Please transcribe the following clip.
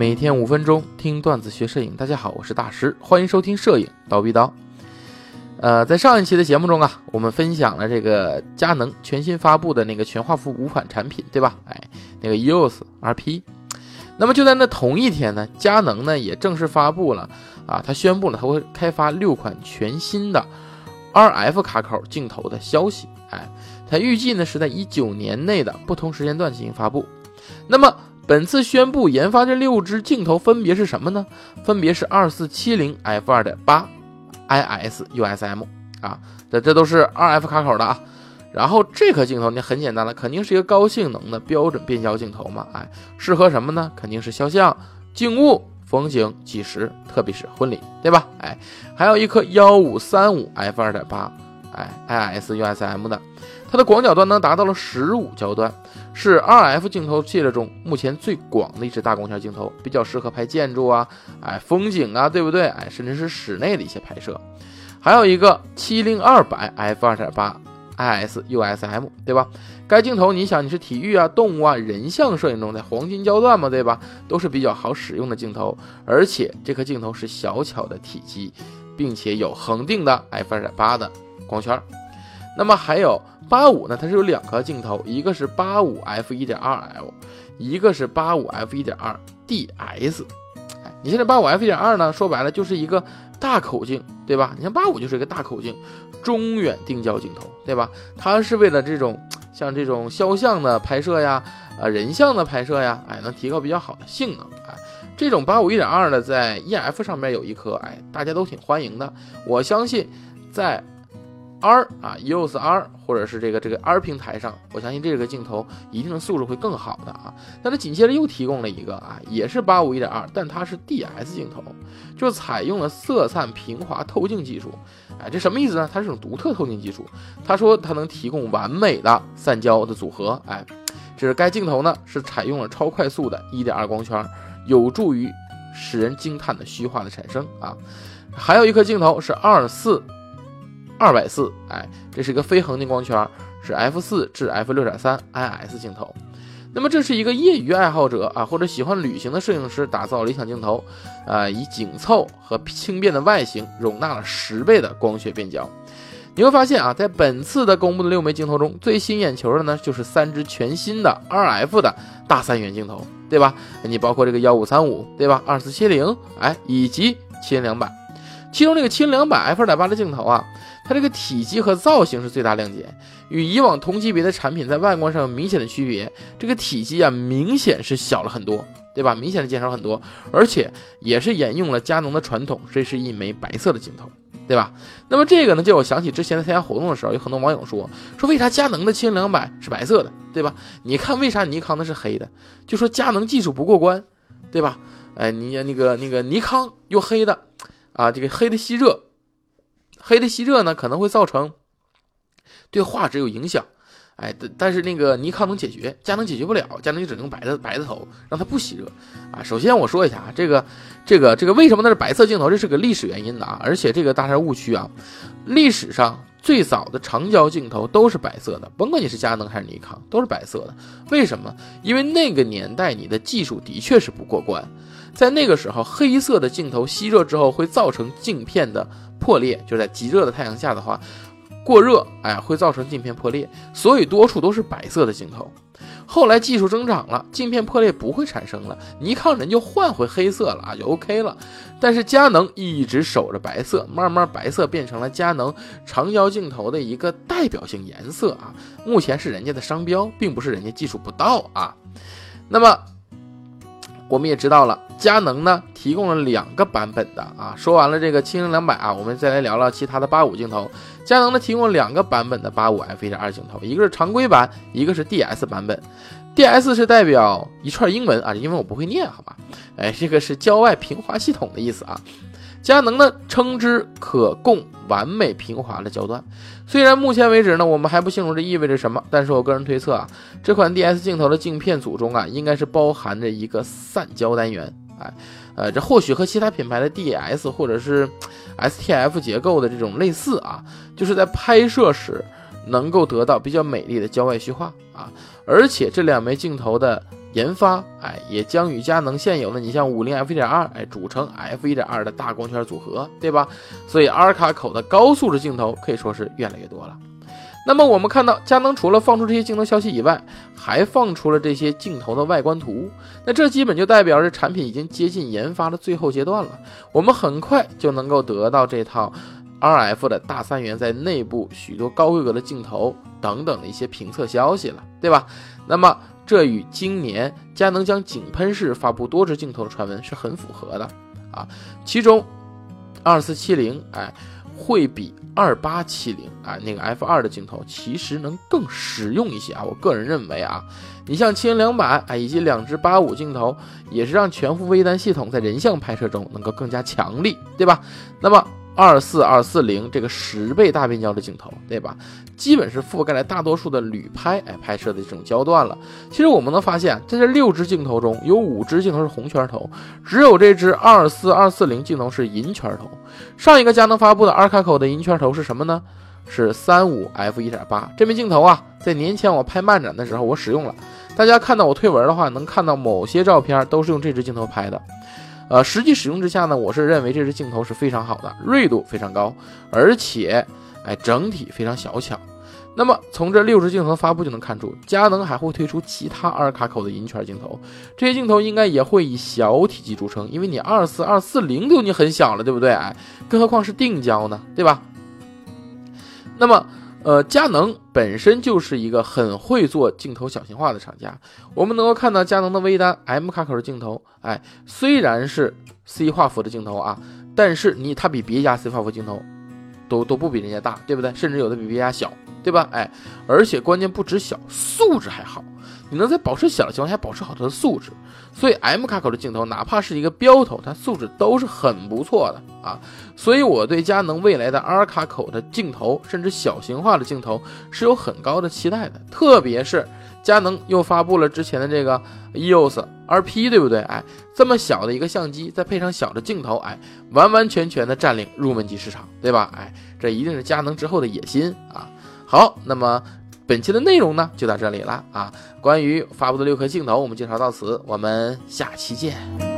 每天五分钟听段子学摄影。大家好，我是大师，欢迎收听摄影刀逼刀。呃，在上一期的节目中啊，我们分享了这个佳能全新发布的那个全画幅五款产品，对吧？哎，那个 EOS RP。那么就在那同一天呢，佳能呢也正式发布了啊，它宣布了它会开发六款全新的 RF 卡口镜头的消息。哎，它预计呢是在一九年内的不同时间段进行发布。那么本次宣布研发这六支镜头分别是什么呢？分别是二四七零 f 二点八 IS USM 啊，这这都是 RF 卡口的啊。然后这颗镜头呢很简单了，肯定是一个高性能的标准变焦镜头嘛，哎，适合什么呢？肯定是肖像、静物、风景、纪实，特别是婚礼，对吧？哎，还有一颗幺五三五 f 二点八哎 IS USM 的。它的广角端呢达到了十五焦段，是 RF 镜头系列中目前最广的一支大光圈镜头，比较适合拍建筑啊，哎风景啊，对不对？哎，甚至是室内的一些拍摄。还有一个七零二百 f 二点八 IS USM，对吧？该镜头你想你是体育啊、动物啊、人像摄影中的黄金焦段嘛，对吧？都是比较好使用的镜头，而且这颗镜头是小巧的体积，并且有恒定的 f 二点八的光圈。那么还有八五呢？它是有两颗镜头，一个是八五 f 一点二 l，一个是八五 f 一点二 ds。哎，你现在八五 f 一点二呢？说白了就是一个大口径，对吧？你像八五就是一个大口径中远定焦镜头，对吧？它是为了这种像这种肖像的拍摄呀，啊人像的拍摄呀，哎，能提高比较好的性能。哎，这种八五一点二的在 E F 上面有一颗，哎，大家都挺欢迎的。我相信在。R 啊，EOS R 或者是这个这个 R 平台上，我相信这个镜头一定的素质会更好的啊。那它紧接着又提供了一个啊，也是八五一点二，但它是 DS 镜头，就采用了色散平滑透镜技术。哎，这什么意思呢？它是种独特透镜技术。他说它能提供完美的散焦的组合。哎，这是该镜头呢是采用了超快速的一点二光圈，有助于使人惊叹的虚化的产生啊。还有一颗镜头是二四。二百四，哎，这是一个非恒定光圈，是 f 四至 f 六点三 IS 镜头。那么这是一个业余爱好者啊，或者喜欢旅行的摄影师打造理想镜头，啊，以紧凑和轻便的外形容纳了十倍的光学变焦。你会发现啊，在本次的公布的六枚镜头中，最吸引眼球的呢，就是三支全新的 RF 的大三元镜头，对吧？你包括这个幺五三五，对吧？二四七零，哎，以及七零两百。其中这个七零两百 f 二点八的镜头啊。它这个体积和造型是最大亮点，与以往同级别的产品在外观上有明显的区别。这个体积啊，明显是小了很多，对吧？明显的减少很多，而且也是沿用了佳能的传统，这是一枚白色的镜头，对吧？那么这个呢，就我想起之前在参加活动的时候，有很多网友说，说为啥佳能的七零两百是白色的，对吧？你看为啥尼康的是黑的？就说佳能技术不过关，对吧？哎，你那个那个尼康又黑的，啊，这个黑的吸热。黑的吸热呢，可能会造成对画质有影响，哎，但但是那个尼康能解决，佳能解决不了，佳能就只能白的白的头，让它不吸热啊。首先我说一下啊，这个这个这个为什么那是白色镜头？这是个历史原因的啊，而且这个大家误区啊，历史上最早的长焦镜头都是白色的，甭管你是佳能还是尼康，都是白色的。为什么？因为那个年代你的技术的确是不过关，在那个时候，黑色的镜头吸热之后会造成镜片的。破裂就在极热的太阳下的话，过热哎会造成镜片破裂，所以多数都是白色的镜头。后来技术增长了，镜片破裂不会产生了，尼康人就换回黑色了啊，就 OK 了。但是佳能一直守着白色，慢慢白色变成了佳能长焦镜头的一个代表性颜色啊。目前是人家的商标，并不是人家技术不到啊。那么。我们也知道了，佳能呢提供了两个版本的啊。说完了这个七零两百啊，我们再来聊聊其他的八五镜头。佳能呢提供了两个版本的八五 f 一点二镜头，一个是常规版，一个是 DS 版本。DS 是代表一串英文啊，因为我不会念，好吧？哎，这个是郊外平滑系统的意思啊。佳能呢称之可供完美平滑的焦段，虽然目前为止呢我们还不清楚这意味着什么，但是我个人推测啊，这款 DS 镜头的镜片组中啊应该是包含着一个散焦单元，哎，呃，这或许和其他品牌的 DS 或者是 STF 结构的这种类似啊，就是在拍摄时能够得到比较美丽的焦外虚化啊，而且这两枚镜头的研发，哎，也将与佳能现有的你像五零 f 一点二，哎，组成 f 一点二的大光圈组合，对吧？所以 R 卡口的高素质镜头可以说是越来越多了。那么我们看到佳能除了放出这些镜头消息以外，还放出了这些镜头的外观图，那这基本就代表着产品已经接近研发的最后阶段了。我们很快就能够得到这套 RF 的大三元在内部许多高规格的镜头等等的一些评测消息了，对吧？那么这与今年佳能将井喷式发布多支镜头的传闻是很符合的啊。其中二四七零，哎。会比二八七零啊那个 f 二的镜头其实能更实用一些啊，我个人认为啊，你像七零两百啊以及两支八五镜头，也是让全幅微单系统在人像拍摄中能够更加强力，对吧？那么。二四二四零这个十倍大变焦的镜头，对吧？基本是覆盖了大多数的旅拍哎拍摄的这种焦段了。其实我们能发现，在这六支镜头中有五支镜头是红圈头，只有这支二四二四零镜头是银圈头。上一个佳能发布的二卡口的银圈头是什么呢？是三五 f 一点八这枚镜头啊，在年前我拍漫展的时候我使用了。大家看到我推文的话，能看到某些照片都是用这支镜头拍的。呃，实际使用之下呢，我是认为这支镜头是非常好的，锐度非常高，而且，哎，整体非常小巧。那么从这六支镜头发布就能看出，佳能还会推出其他二卡口的银圈镜头，这些镜头应该也会以小体积著称，因为你二四二四零都已经很小了，对不对？哎，更何况是定焦呢，对吧？那么。呃，佳能本身就是一个很会做镜头小型化的厂家。我们能够看到佳能的微单 M 卡口的镜头，哎，虽然是 C 画幅的镜头啊，但是你它比别家 C 画幅镜头都都不比人家大，对不对？甚至有的比别家小，对吧？哎，而且关键不止小，素质还好。你能在保持小的情况下保持好它的素质，所以 M 卡口的镜头哪怕是一个标头，它素质都是很不错的啊。所以我对佳能未来的 R 卡口的镜头，甚至小型化的镜头是有很高的期待的。特别是佳能又发布了之前的这个 EOS RP，对不对？哎，这么小的一个相机，再配上小的镜头，哎，完完全全的占领入门级市场，对吧？哎，这一定是佳能之后的野心啊。好，那么。本期的内容呢，就到这里了啊！关于发布的六颗镜头，我们介绍到此，我们下期见。